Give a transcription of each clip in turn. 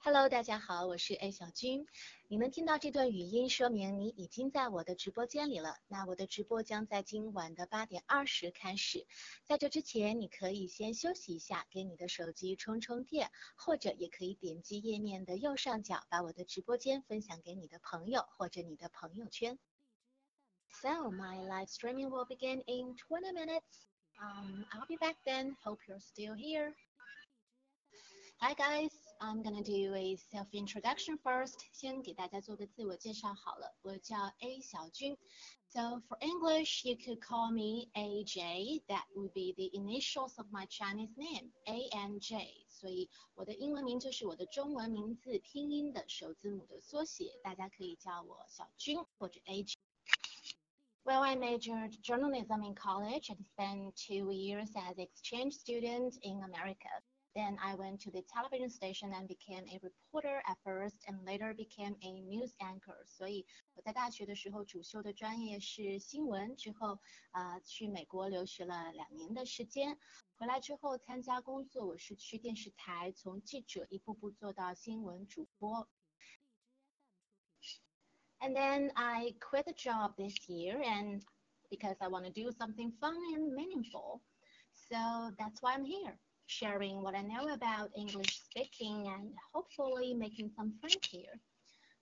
Hello，大家好，我是 A 小军。你能听到这段语音，说明你已经在我的直播间里了。那我的直播将在今晚的八点二十开始。在这之前，你可以先休息一下，给你的手机充充电，或者也可以点击页面的右上角，把我的直播间分享给你的朋友或者你的朋友圈。So my live streaming will begin in 20 minutes. Um, I'll be back then. Hope you're still here. Hi guys, I'm gonna do a self-introduction first. 先给大家做个自我介绍好了，我叫 A 小军。So for English, you could call me AJ. That would be the initials of my Chinese name, A N J. 所以我的英文名就是我的中文名字拼音的首字母的缩写，大家可以叫我小军或者 AJ. Well, I majored journalism in college and spent two years as exchange student in America. Then I went to the television station and became a reporter at first and later became a news anchor. 所以我在大学的时候主修的专业是新闻，之后啊、呃、去美国留学了两年的时间，回来之后参加工作，我是去电视台从记者一步步做到新闻主播。And then I quit the job this year and because I want to do something fun and meaningful. So that's why I'm here sharing what I know about English speaking and hopefully making some friends here.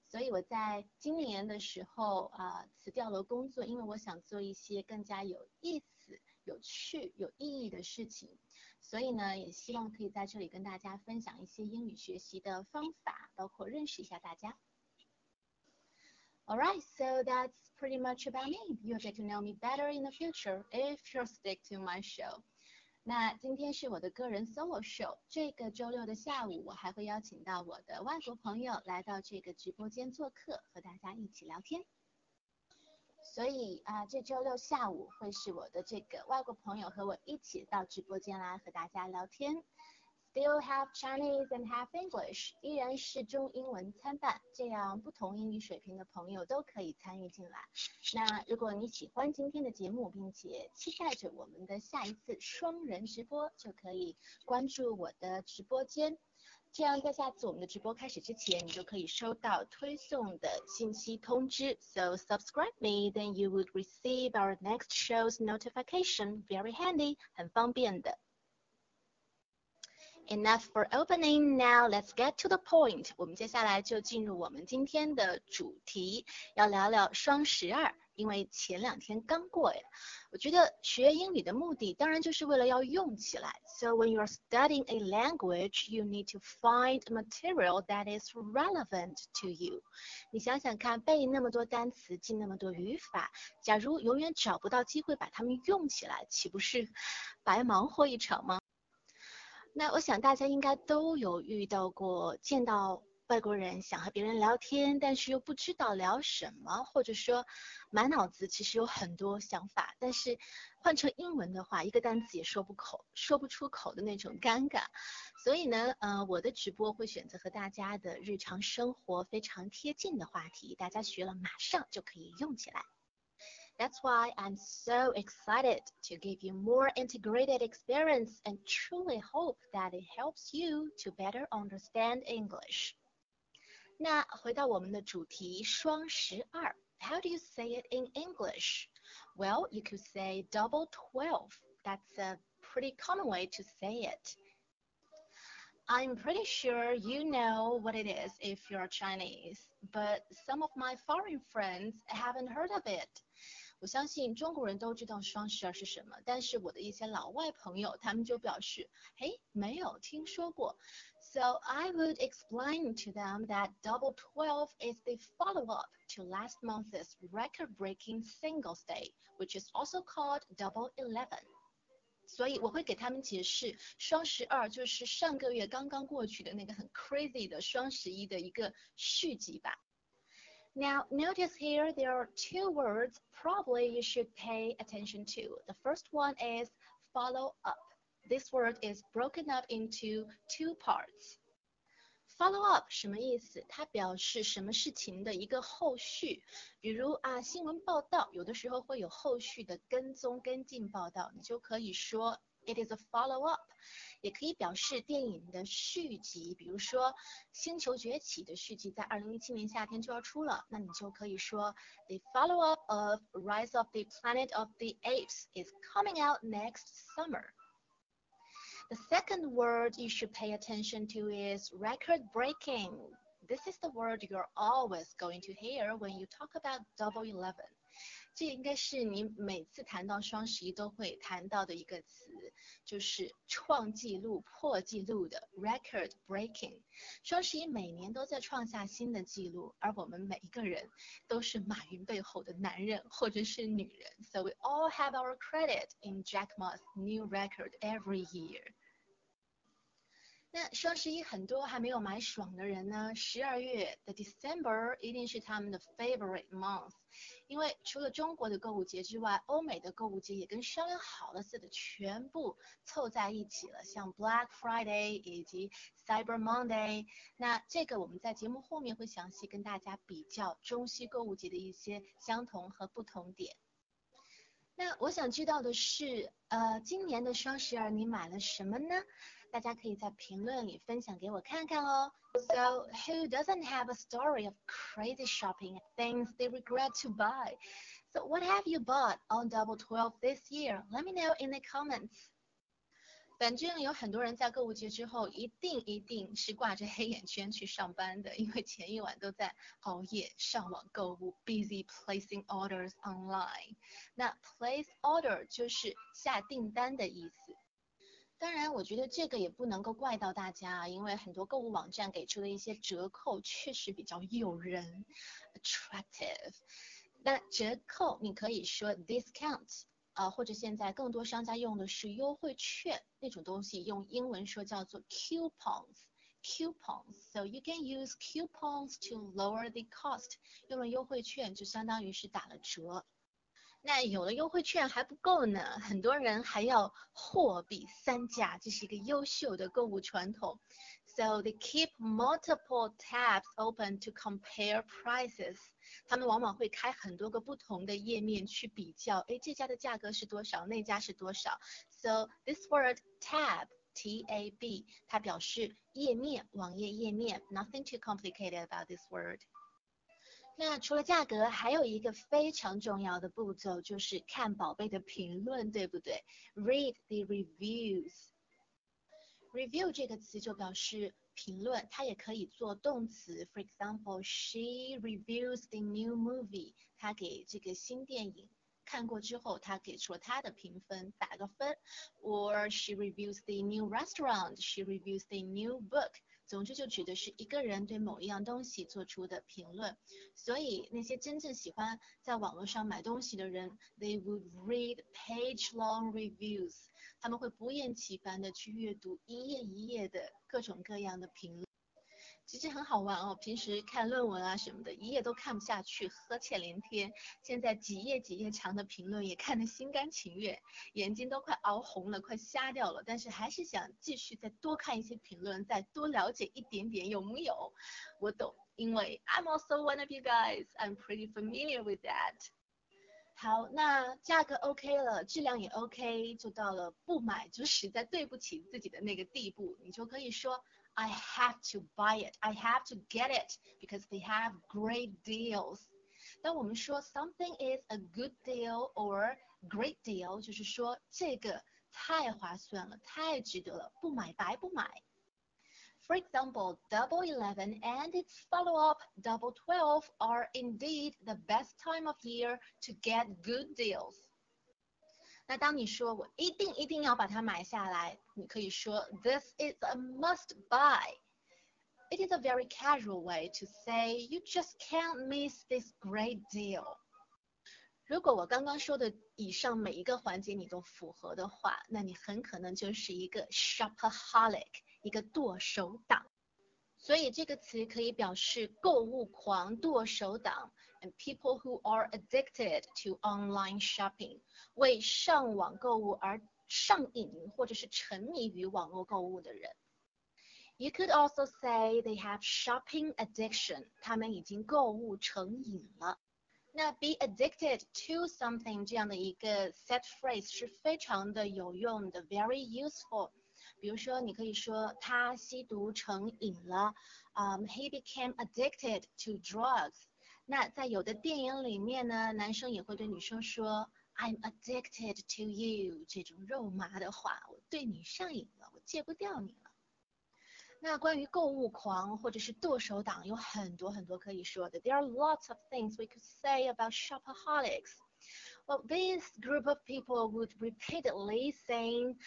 所以我在今年的时候啊、呃、辞掉了工作，因为我想做一些更加有意思、有趣、有意义的事情。所以呢，也希望可以在这里跟大家分享一些英语学习的方法，包括认识一下大家。Alright, so that's pretty much about me. You'll get to know me better in the future if you stick to my show. 那今天是我的个人 solo show。这个周六的下午，我还会邀请到我的外国朋友来到这个直播间做客，和大家一起聊天。所以啊，这周六下午会是我的这个外国朋友和我一起到直播间来和大家聊天。Still have Chinese and have English，依然是中英文参半，这样不同英语水平的朋友都可以参与进来。那如果你喜欢今天的节目，并且期待着我们的下一次双人直播，就可以关注我的直播间。这样在下次我们的直播开始之前，你就可以收到推送的信息通知。So subscribe me, then you would receive our next show's notification. Very handy，很方便的。Enough for opening. Now let's get to the point. 我们接下来就进入我们今天的主题，要聊聊双十二。因为前两天刚过呀，我觉得学英语的目的当然就是为了要用起来。So when you're studying a language, you need to find material that is relevant to you. 你想想看，背那么多单词，记那么多语法，假如永远找不到机会把它们用起来，岂不是白忙活一场吗？那我想大家应该都有遇到过，见到外国人想和别人聊天，但是又不知道聊什么，或者说满脑子其实有很多想法，但是换成英文的话，一个单词也说不口，说不出口的那种尴尬。所以呢，呃，我的直播会选择和大家的日常生活非常贴近的话题，大家学了马上就可以用起来。That's why I'm so excited to give you more integrated experience and truly hope that it helps you to better understand English. 那回到我们的主题，双十二。How do you say it in English? Well, you could say double twelve. That's a pretty common way to say it. I'm pretty sure you know what it is if you're Chinese, but some of my foreign friends haven't heard of it. 我相信中国人都知道双十二是什么，但是我的一些老外朋友，他们就表示，嘿，没有听说过。So I would explain to them that Double Twelve is the follow-up to last month's record-breaking Singles Day, which is also called Double Eleven. 所以我会给他们解释，双十二就是上个月刚刚过去的那个很 crazy 的双十一的一个续集吧。Now, notice here there are two words probably you should pay attention to. The first one is follow up. This word is broken up into two parts. Follow up 什么意思？它表示什么事情的一个后续，比如啊新闻报道，有的时候会有后续的跟踪跟进报道，你就可以说 It is a follow-up，也可以表示电影的续集。比如说《星球崛起》的续集在二零一七年夏天就要出了，那你就可以说 The follow-up of Rise of the Planet of the Apes is coming out next summer. The second word you should pay attention to is record breaking. This is the word you're always going to hear when you talk about Double Eleven. 这应该是你每次谈到双十一都会谈到的一个词，就是创纪录、破纪录的 record breaking。双十一每年都在创下新的纪录，而我们每一个人都是马云背后的男人或者是女人。So we all have our credit in Jack Ma's new record every year. 那双十一很多还没有买爽的人呢，十二月的 December 一定是他们的 favorite month。因为除了中国的购物节之外，欧美的购物节也跟商量好了似的，全部凑在一起了，像 Black Friday 以及 Cyber Monday。那这个我们在节目后面会详细跟大家比较中西购物节的一些相同和不同点。那我想知道的是，呃，今年的双十二你买了什么呢？大家可以在评论里分享给我看看哦。So who doesn't have a story of crazy shopping and things they regret to buy? So what have you bought on Double Twelve this year? Let me know in the comments. 反正有很多人在购物节之后，一定一定是挂着黑眼圈去上班的，因为前一晚都在熬夜上网购物，busy placing orders online。那 place order 就是下订单的意思。 当然，我觉得这个也不能够怪到大家啊，因为很多购物网站给出的一些折扣确实比较诱人，attractive。那折扣你可以说 discount，啊，或者现在更多商家用的是优惠券那种东西，用英文说叫做 coupons，coupons。So you can use coupons to lower the cost。用了优惠券就相当于是打了折。那有了优惠券还不够呢，很多人还要货比三家，这是一个优秀的购物传统。So they keep multiple tabs open to compare prices。他们往往会开很多个不同的页面去比较，哎，这家的价格是多少，那家是多少。So this word tab, T-A-B，它表示页面，网页页面。Nothing too complicated about this word。那除了价格，还有一个非常重要的步骤，就是看宝贝的评论，对不对？Read the reviews。Review 这个词就表示评论，它也可以做动词。For example, she reviews the new movie。她给这个新电影看过之后，她给出了她的评分，打个分。Or she reviews the new restaurant. She reviews the new book. 总之就指的是一个人对某一样东西做出的评论，所以那些真正喜欢在网络上买东西的人，they would read page-long reviews，他们会不厌其烦的去阅读一页一页的各种各样的评论。其实很好玩哦，平时看论文啊什么的，一页都看不下去，呵欠连天。现在几页几页长的评论也看得心甘情愿，眼睛都快熬红了，快瞎掉了。但是还是想继续再多看一些评论，再多了解一点点，有木有？我懂，因为 I'm also one of you guys. I'm pretty familiar with that. 好，那价格 OK 了，质量也 OK，就到了不买就实在对不起自己的那个地步，你就可以说。I have to buy it. I have to get it because they have great deals. 当我们说 something is a good deal or great deal，就是说这个太划算了，太值得了，不买白不买。For example, Double Eleven and its follow-up Double Twelve are indeed the best time of year to get good deals. 那当你说我一定一定要把它买下来，你可以说 This is a must buy. It is a very casual way to say you just can't miss this great deal. 如果我刚刚说的以上每一个环节你都符合的话，那你很可能就是一个 shopaholic，一个剁手党。所以这个词可以表示购物狂、剁手党。people who are addicted to online shopping，为上网购物而上瘾或者是沉迷于网络购物的人。You could also say they have shopping addiction，他们已经购物成瘾了。 那 be addicted to something 这样的一个 set phrase 是非常的有用的，very useful。 比如说，你可以说他吸毒成瘾了，嗯、um,，he became addicted to drugs。那在有的电影里面呢，男生也会对女生说 I'm addicted to you 这种肉麻的话，我对你上瘾了，我戒不掉你了。那关于购物狂或者是剁手党有很多很多可以说的。There are lots of things we could say about shopaholics. Well, this group of people would repeatedly saying,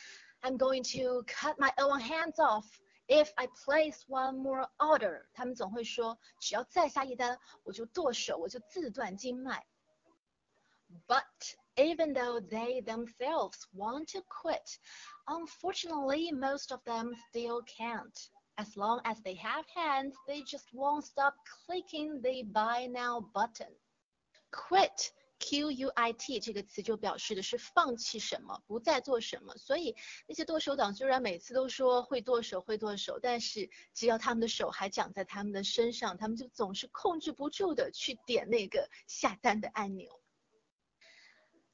"I'm going to cut my own hands off." If I place one more order，他们总会说，只要再下一单，我就剁手，我就自断经脉。But even though they themselves want to quit, unfortunately, most of them still can't. As long as they have hands, they just won't stop clicking the buy now button. Quit Q U I T 这个词就表示的是放弃什么，不再做什么。所以那些剁手党虽然每次都说会剁手会剁手，但是只要他们的手还长在他们的身上，他们就总是控制不住的去点那个下单的按钮。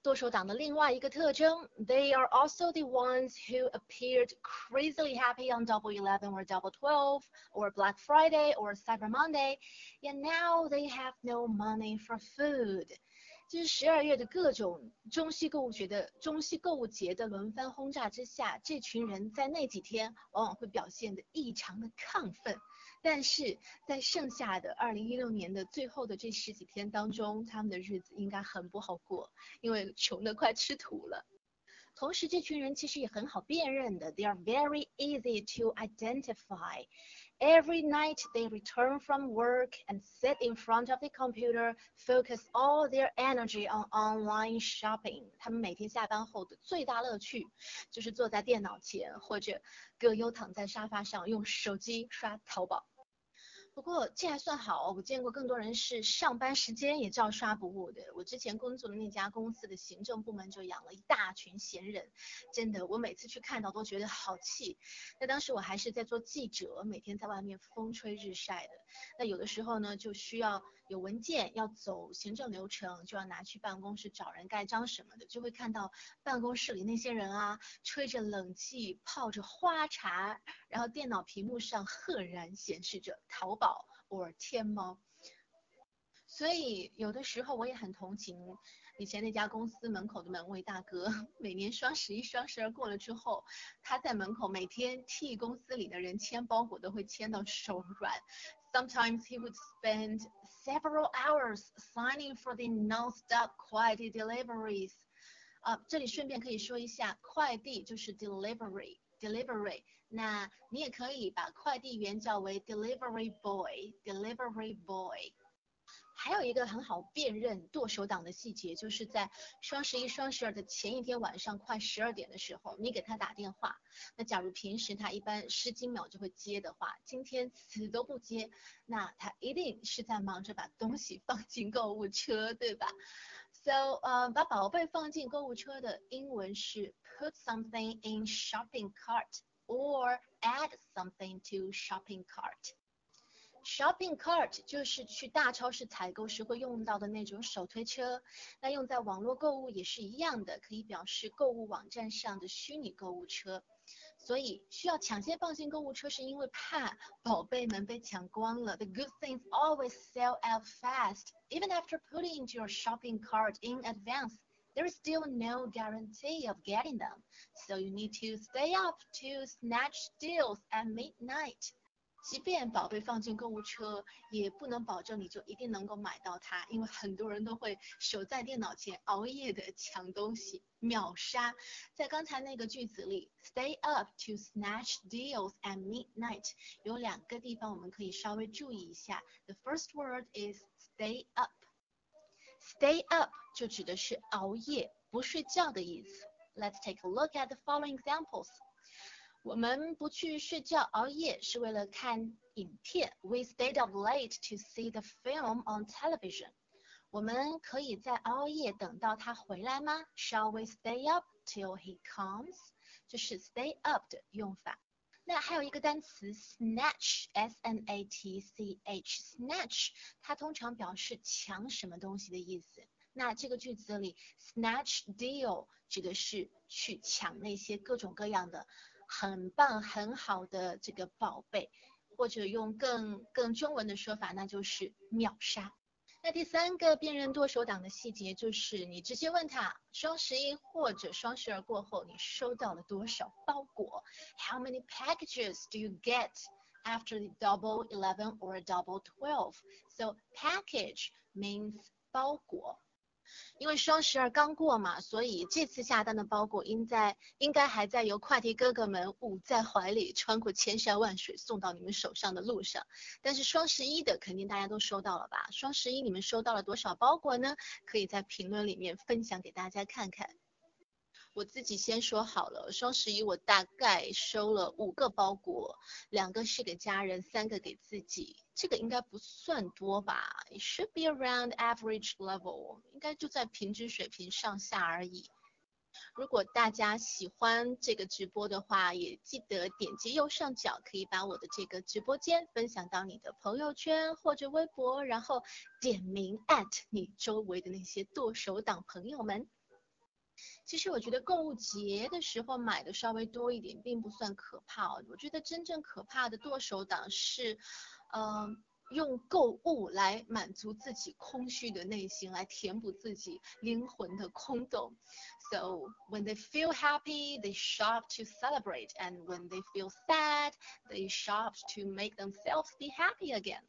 剁手党的另外一个特征，they are also the ones who appeared crazily happy on Double Eleven or Double Twelve or Black Friday or Cyber Monday, yet now they have no money for food. 就是十二月的各种中西购物节的中西购物节的轮番轰炸之下，这群人在那几天往往会表现得异常的亢奋。但是在剩下的二零一六年的最后的这十几天当中，他们的日子应该很不好过，因为穷得快吃土了。同时，这群人其实也很好辨认的，they are very easy to identify。Every night they return from work and sit in front of the computer, focus all their energy on online shopping。他们每天下班后的最大乐趣就是坐在电脑前，或者葛优躺在沙发上用手机刷淘宝。 不过这还算好，我见过更多人是上班时间也照刷不误的。我之前工作的那家公司的行政部门就养了一大群闲人，真的，我每次去看到都觉得好气。那当时我还是在做记者，每天在外面风吹日晒的。那有的时候呢，就需要有文件要走行政流程，就要拿去办公室找人盖章什么的，就会看到办公室里那些人啊，吹着冷气，泡着花茶，然后电脑屏幕上赫然显示着淘宝。或天猫，所以有的时候我也很同情以前那家公司门口的门卫大哥。每年双十一、双十二过了之后，他在门口每天替公司里的人签包裹，都会签到手软。Sometimes he would spend several hours signing for the non-stop 快递 deliveries。啊，这里顺便可以说一下，快递就是 delivery，delivery。那你也可以把快递员叫为 delivery boy，delivery boy。还有一个很好辨认剁手党的细节，就是在双十一、双十二的前一天晚上快十二点的时候，你给他打电话。那假如平时他一般十几秒就会接的话，今天死都不接，那他一定是在忙着把东西放进购物车，对吧？So，呃，把宝贝放进购物车的英文是 put something in shopping cart。or add something to shopping cart. Shopping cart 就是去大超市采购时会用到的那种手推车，那用在网络购物也是一样的，可以表示购物网站上的虚拟购物车。所以需要抢先放进购物车，是因为怕宝贝们被抢光了。The good things always sell out fast, even after putting into your shopping cart in advance there is still no guarantee of getting them, so you need to stay up to snatch deals at midnight. 即便宝贝放进购物车，也不能保证你就一定能够买到它，因为很多人都会守在电脑前熬夜的抢东西，秒杀。在刚才那个句子里，stay up to snatch deals at midnight，有两个地方我们可以稍微注意一下。The first word is stay up。Stay up 就指的是熬夜、不睡觉的意思。Let's take a look at the following examples. 我们不去睡觉熬夜是为了看影片。We stayed up late to see the film on television. 我们可以在熬夜等到他回来吗？Shall we stay up till he comes? 就是 stay up 的用法。那还有一个单词 snatch，s n a t c h，snatch，它通常表示抢什么东西的意思。那这个句子里，snatch deal 指的是去抢那些各种各样的很棒很好的这个宝贝，或者用更更中文的说法，那就是秒杀。那第三个辨认剁手党的细节就是，你直接问他双十一或者双十二过后你收到了多少包裹？How many packages do you get after the double eleven or double twelve? So package means 包裹。因为双十二刚过嘛，所以这次下单的包裹应在应该还在由快递哥哥们捂在怀里，穿过千山万水送到你们手上的路上。但是双十一的肯定大家都收到了吧？双十一你们收到了多少包裹呢？可以在评论里面分享给大家看看。我自己先说好了，双十一我大概收了五个包裹，两个是给家人，三个给自己，这个应该不算多吧？It should be around average level，应该就在平均水平上下而已。如果大家喜欢这个直播的话，也记得点击右上角，可以把我的这个直播间分享到你的朋友圈或者微博，然后点名 at 你周围的那些剁手党朋友们。其实我觉得购物节的时候买的稍微多一点，并不算可怕哦。我觉得真正可怕的剁手党是，嗯，用购物来满足自己空虚的内心，来填补自己灵魂的空洞。So when they feel happy, they shop to celebrate, and when they feel sad, they shop to make themselves be happy again.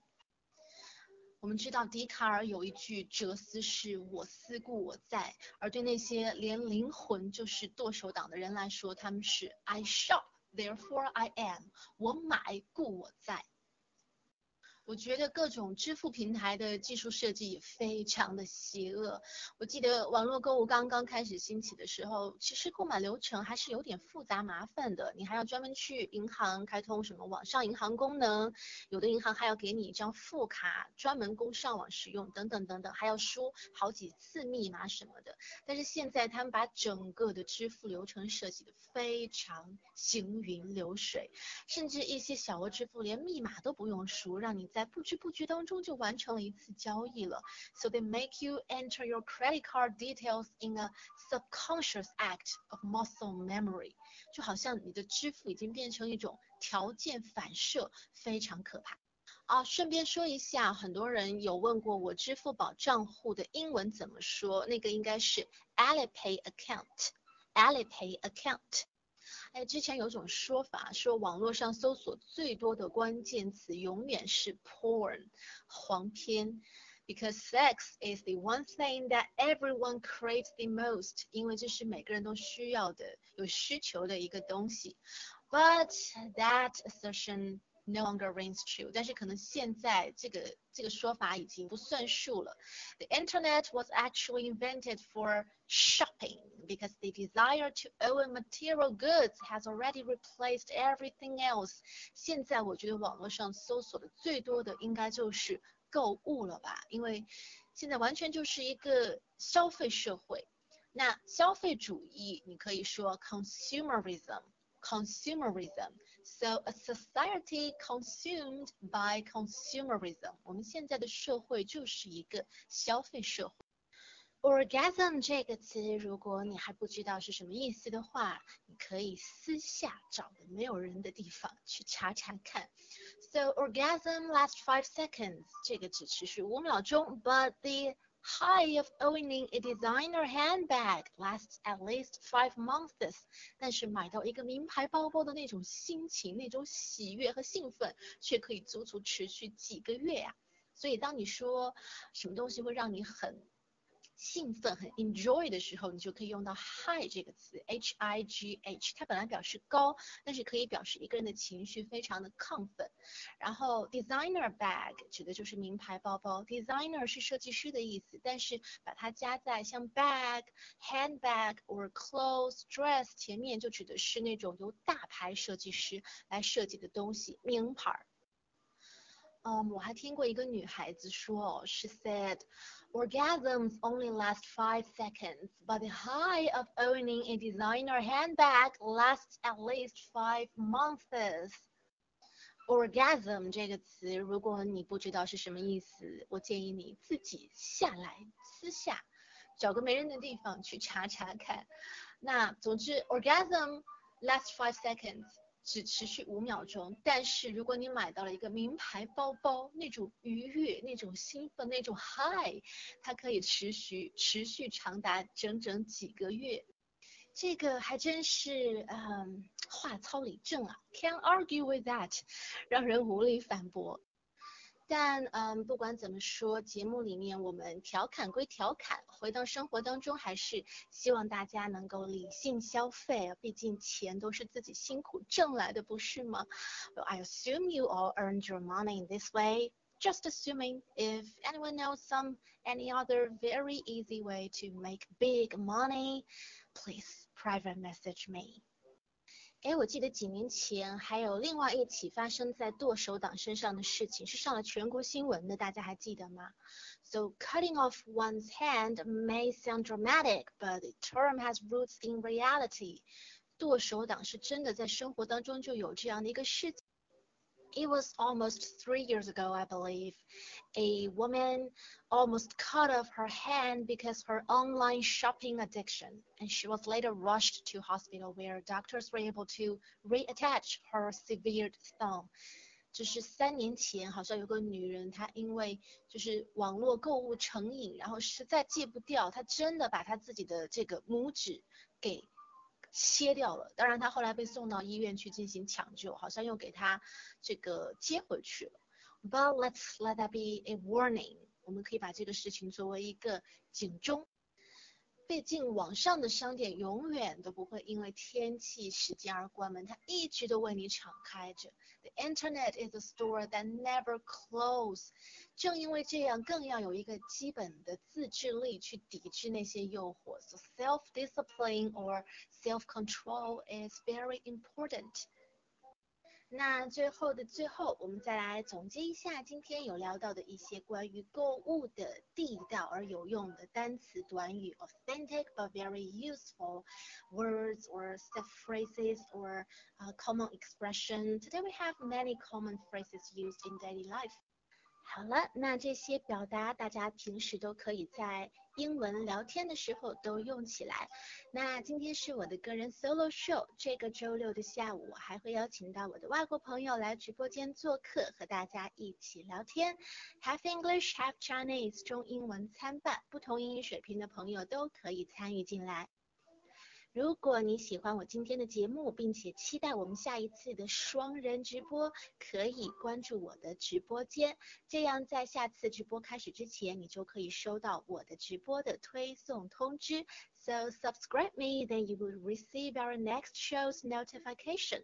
我们知道笛卡尔有一句哲思是“我思故我在”，而对那些连灵魂就是剁手党的人来说，他们是 “I shop, therefore I am”，我买故我在。我觉得各种支付平台的技术设计也非常的邪恶。我记得网络购物刚刚开始兴起的时候，其实购买流程还是有点复杂麻烦的。你还要专门去银行开通什么网上银行功能，有的银行还要给你一张副卡，专门供上网使用，等等等等，还要输好几次密码什么的。但是现在他们把整个的支付流程设计的非常行云流水，甚至一些小额支付连密码都不用输，让你。在不知不觉当中就完成了一次交易了。So they make you enter your credit card details in a subconscious act of muscle memory，就好像你的支付已经变成一种条件反射，非常可怕。啊，顺便说一下，很多人有问过我支付宝账户的英文怎么说，那个应该是 Alipay account，Alipay account。哎，之前有种说法，说网络上搜索最多的关键词永远是 porn，黄片，because sex is the one thing that everyone craves the most，因为这是每个人都需要的、有需求的一个东西。But that assertion no longer rings true，但是可能现在这个这个说法已经不算数了。The internet was actually invented for shopping because the desire to own material goods has already replaced everything else。现在我觉得网络上搜索的最多的应该就是购物了吧，因为现在完全就是一个消费社会。那消费主义，你可以说 consumerism，consumerism。So a society consumed by consumerism，我们现在的社会就是一个消费社会。Orgasm 这个词，如果你还不知道是什么意思的话，你可以私下找个没有人的地方去查查看。So orgasm lasts five seconds，这个只持续五秒钟，but the high of owning a designer handbag lasts at least five months。但是买到一个名牌包包的那种心情、那种喜悦和兴奋，却可以足足持续几个月呀。所以当你说什么东西会让你很兴奋很 enjoy 的时候，你就可以用到 high 这个词，h i g h，它本来表示高，但是可以表示一个人的情绪非常的亢奋。然后 designer bag 指的就是名牌包包，designer 是设计师的意思，但是把它加在像 bag、handbag or clothes、dress 前面，就指的是那种由大牌设计师来设计的东西，名牌。嗯，我还听过一个女孩子说，She said。Orgasms only last five seconds, but the high of owning a designer handbag lasts at least five months. Orgasm 这个词，如果你不知道是什么意思，我建议你自己下来私下找个没人的地方去查查看。那总之，orgasm lasts five seconds。 只持续五秒钟，但是如果你买到了一个名牌包包，那种愉悦、那种兴奋、那种 high，它可以持续持续长达整整几个月。这个还真是嗯话糙理正啊，can argue with that，让人无力反驳。但嗯，不管怎么说，节目里面我们调侃归调侃，回到生活当中，还是希望大家能够理性消费啊，毕竟钱都是自己辛苦挣来的，不是吗？Well, I assume you all earned your money in this way. Just assuming if anyone knows some any other very easy way to make big money, please private message me. 哎，我记得几年前还有另外一起发生在剁手党身上的事情，是上了全国新闻的，大家还记得吗？So cutting off one's hand may sound dramatic, but the term has roots in reality. 剁手党是真的在生活当中就有这样的一个事情。It was almost three years ago, I believe. A woman almost cut off her hand because her online shopping addiction, and she was later rushed to hospital where doctors were able to reattach her severed thumb. 就是三年前，好像有个女人，她因为就是网络购物成瘾，然后实在戒不掉，她真的把她自己的这个拇指给 切掉了，当然他后来被送到医院去进行抢救，好像又给他这个接回去了。But let's let that be a warning，我们可以把这个事情作为一个警钟。毕竟网上的商店永远都不会因为天气时间而关门，它一直都为你敞开着。The internet is a store that never close。正因为这样，更要有一个基本的自制力去抵制那些诱惑。So self-discipline or self-control is very important. 那最后的最后，我们再来总结一下今天有聊到的一些关于购物的地道而有用的单词短语，authentic but very useful words or set phrases or uh, common expression. Today we have many common phrases used in daily life. 好了，那这些表达大家平时都可以在英文聊天的时候都用起来。那今天是我的个人 solo show，这个周六的下午我还会邀请到我的外国朋友来直播间做客，和大家一起聊天。Half English, half Chinese，中英文参半，不同英语水平的朋友都可以参与进来。如果你喜欢我今天的节目，并且期待我们下一次的双人直播，可以关注我的直播间，这样在下次直播开始之前，你就可以收到我的直播的推送通知。So subscribe me, then you will receive our next show's notification.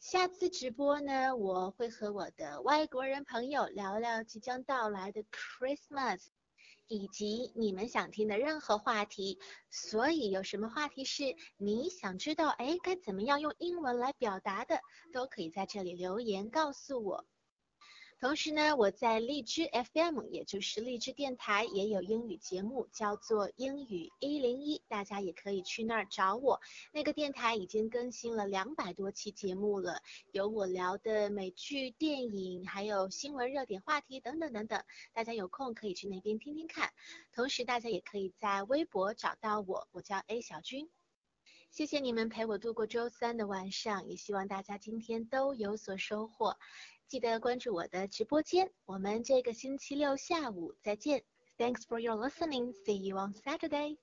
下次直播呢，我会和我的外国人朋友聊聊即将到来的 Christmas。以及你们想听的任何话题，所以有什么话题是你想知道，哎，该怎么样用英文来表达的，都可以在这里留言告诉我。同时呢，我在荔枝 FM，也就是荔枝电台，也有英语节目，叫做英语一零一，大家也可以去那儿找我。那个电台已经更新了两百多期节目了，有我聊的美剧、电影，还有新闻热点话题等等等等，大家有空可以去那边听听看。同时，大家也可以在微博找到我，我叫 A 小军。谢谢你们陪我度过周三的晚上，也希望大家今天都有所收获。记得关注我的直播间，我们这个星期六下午再见。Thanks for your listening. See you on Saturday.